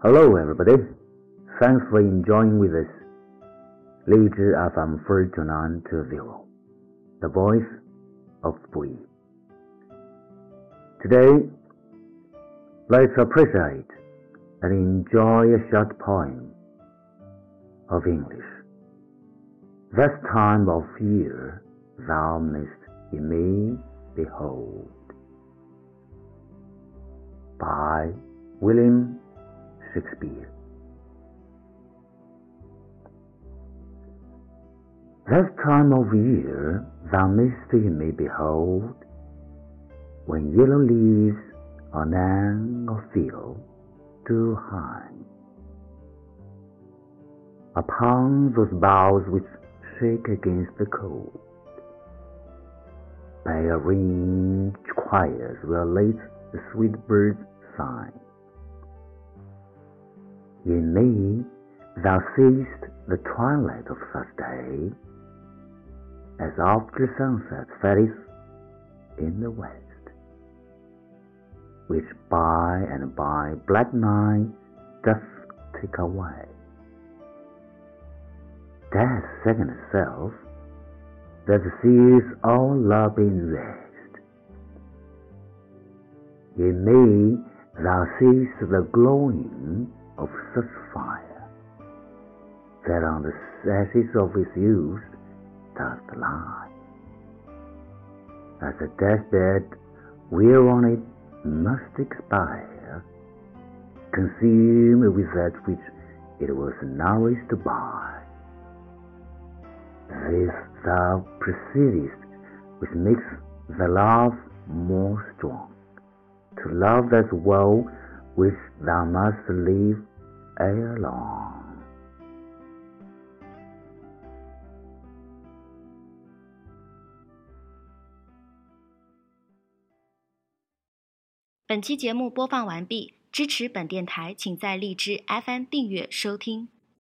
Hello, everybody. Thanks for enjoying with us. 荔枝 FM 42920, the voice of Bui. Today, let's appreciate and enjoy a short poem of English. This time of year thou mayst in me behold. By William Shakespeare. This time of year thou mayst in me behold, when yellow leaves on an field do hang. Upon those boughs which shake against the cold, by a ring choirs will late the sweet birds sing. In me thou seest the twilight of such day, as after sunset fadeth in the west, which by and by black night doth take away. That second self that sees all love in rest. In me thou seest the glowing of such fire, that on the ashes of its youth doth lie, as a deathbed whereon it must expire, consumed with that which it was nourished by. This thou proceedest, which makes the love more strong, to love that woe which thou must live Airlong 本期节目播放完毕，支持本电台，请在荔枝 FM 订阅收听。